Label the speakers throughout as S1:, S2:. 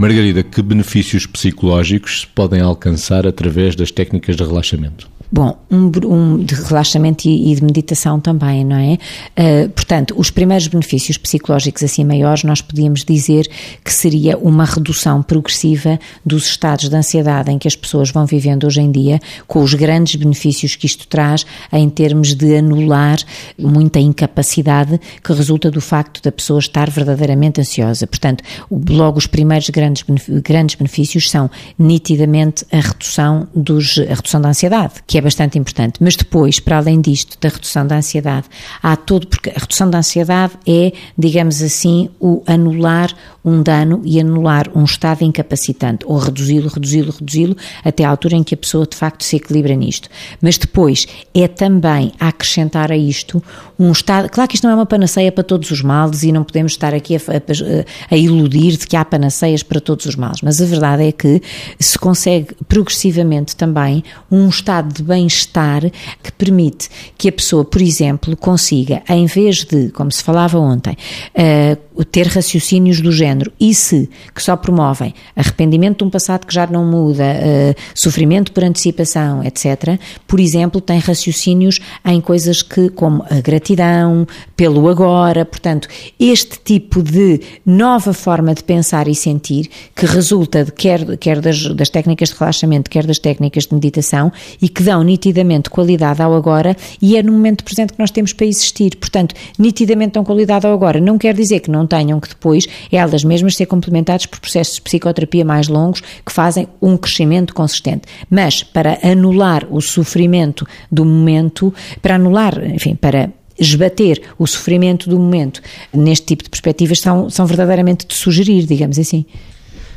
S1: Margarida, que benefícios psicológicos se podem alcançar através das técnicas de relaxamento?
S2: Bom, um, um, de relaxamento e, e, de meditação também, não é? Uh, portanto, os primeiros benefícios psicológicos assim maiores, nós podíamos dizer que seria uma redução progressiva dos estados de ansiedade em que as pessoas vão vivendo hoje em dia, com os grandes benefícios que isto traz em termos de anular muita incapacidade que resulta do facto da pessoa estar verdadeiramente ansiosa. Portanto, logo os primeiros grandes, grandes benefícios são nitidamente a redução dos, a redução da ansiedade, que é é bastante importante. Mas depois, para além disto, da redução da ansiedade, há todo, porque a redução da ansiedade é, digamos assim, o anular um dano e anular um estado incapacitante, ou reduzi-lo, reduzi-lo, reduzi-lo, até à altura em que a pessoa de facto se equilibra nisto. Mas depois é também acrescentar a isto um estado. Claro que isto não é uma panaceia para todos os males e não podemos estar aqui a, a, a iludir de que há panaceias para todos os males, mas a verdade é que se consegue progressivamente também um estado de bem-estar que permite que a pessoa, por exemplo, consiga, em vez de, como se falava ontem, uh, ter raciocínios do género e se, que só promovem arrependimento de um passado que já não muda, uh, sofrimento por antecipação, etc., por exemplo, tem raciocínios em coisas que, como a gratidão, pelo agora, portanto, este tipo de nova forma de pensar e sentir que resulta de quer, quer das, das técnicas de relaxamento, quer das técnicas de meditação e que dão dão nitidamente qualidade ao agora e é no momento presente que nós temos para existir. Portanto, nitidamente dão qualidade ao agora. Não quer dizer que não tenham que depois elas mesmas ser complementadas por processos de psicoterapia mais longos que fazem um crescimento consistente. Mas para anular o sofrimento do momento, para anular, enfim, para esbater o sofrimento do momento neste tipo de perspectivas são, são verdadeiramente de sugerir, digamos assim.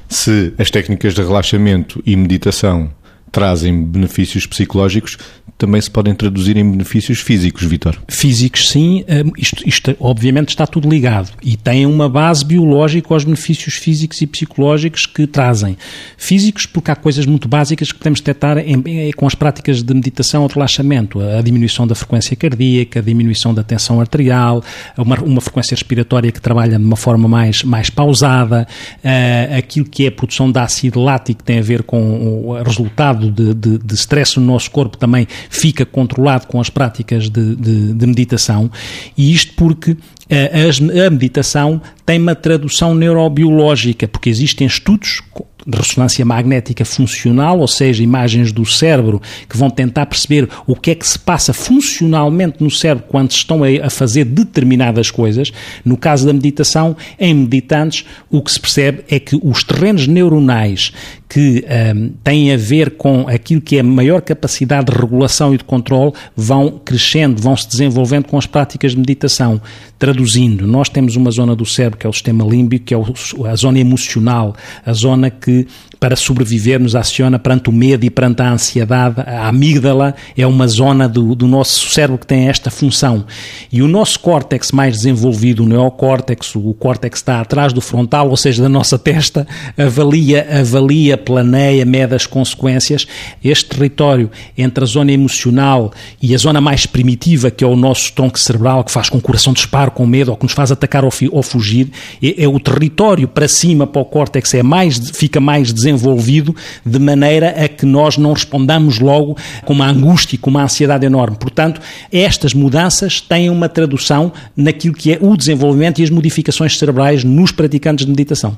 S1: Se as técnicas de relaxamento e meditação trazem benefícios psicológicos, também se podem traduzir em benefícios físicos, Vitor?
S3: Físicos, sim. Hum, isto, isto, obviamente está tudo ligado e tem uma base biológica aos benefícios físicos e psicológicos que trazem. Físicos, porque há coisas muito básicas que podemos detectar em, em, com as práticas de meditação ou de relaxamento. A diminuição da frequência cardíaca, a diminuição da tensão arterial, uma, uma frequência respiratória que trabalha de uma forma mais, mais pausada, uh, aquilo que é a produção de ácido lático que tem a ver com o resultado de, de, de stress no nosso corpo também fica controlado com as práticas de, de, de meditação, e isto porque a, a meditação tem uma tradução neurobiológica, porque existem estudos de ressonância magnética funcional, ou seja, imagens do cérebro que vão tentar perceber o que é que se passa funcionalmente no cérebro quando estão a fazer determinadas coisas. No caso da meditação, em meditantes, o que se percebe é que os terrenos neuronais que um, têm a ver com aquilo que é a maior capacidade de regulação e de controle vão crescendo, vão se desenvolvendo com as práticas de meditação. Traduzindo, nós temos uma zona do cérebro que é o sistema límbico, que é a zona emocional, a zona que para sobreviver nos aciona perante o medo e perante a ansiedade. A amígdala é uma zona do, do nosso cérebro que tem esta função. E o nosso córtex mais desenvolvido, o neocórtex, o córtex está atrás do frontal, ou seja, da nossa testa, avalia, avalia, planeia, mede as consequências. Este território entre a zona emocional e a zona mais primitiva, que é o nosso tronco cerebral, que faz com que o coração dispare com medo ou que nos faz atacar ou, ou fugir, é, é, o território para cima, para o córtex, é mais, fica mais desenvolvido de maneira a que nós não respondamos logo com uma angústia e com uma ansiedade enorme. Portanto, estas mudanças têm uma tradução naquilo que é o desenvolvimento e as modificações cerebrais nos praticantes de meditação.